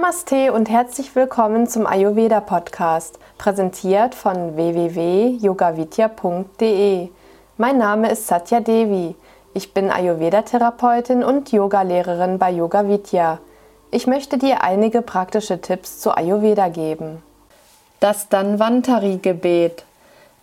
Namaste und herzlich willkommen zum Ayurveda Podcast, präsentiert von www.yogavidya.de. Mein Name ist Satya Devi. Ich bin Ayurveda-Therapeutin und Yogalehrerin bei Yoga Vidya. Ich möchte dir einige praktische Tipps zu Ayurveda geben. Das Danvantari-Gebet.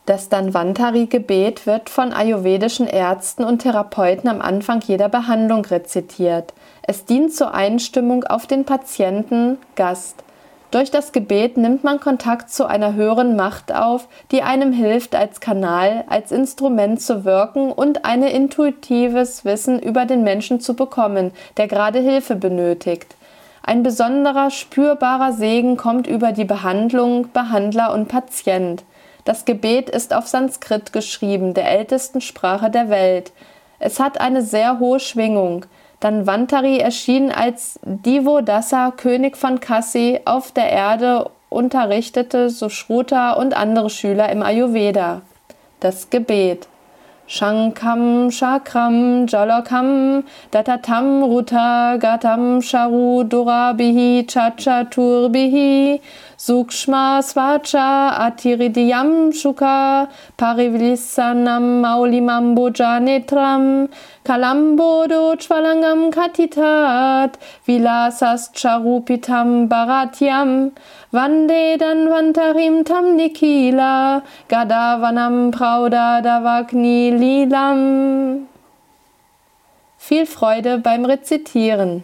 Das Danvantari-Gebet wird von ayurvedischen Ärzten und Therapeuten am Anfang jeder Behandlung rezitiert. Es dient zur Einstimmung auf den Patienten, Gast. Durch das Gebet nimmt man Kontakt zu einer höheren Macht auf, die einem hilft, als Kanal, als Instrument zu wirken und ein intuitives Wissen über den Menschen zu bekommen, der gerade Hilfe benötigt. Ein besonderer spürbarer Segen kommt über die Behandlung, Behandler und Patient. Das Gebet ist auf Sanskrit geschrieben, der ältesten Sprache der Welt. Es hat eine sehr hohe Schwingung. Dann Vantari erschien als Divodasa, König von Kasi, auf der Erde unterrichtete Sushruta und andere Schüler im Ayurveda. Das Gebet. Shankam Shakram Jalokam Datatam Ruta Gatam Sharu Durabihi Chachaturbihi Sukshma Svacha Atiridiyam Shuka Parivilissanam Maulimambo Janetram Kalambodo Chvalangam Katitat Vilasas Charupitam Bharatyam Vande Danvantarim Tam Nikila Gadavanam Prauda Davagni Lilam Viel Freude beim Rezitieren.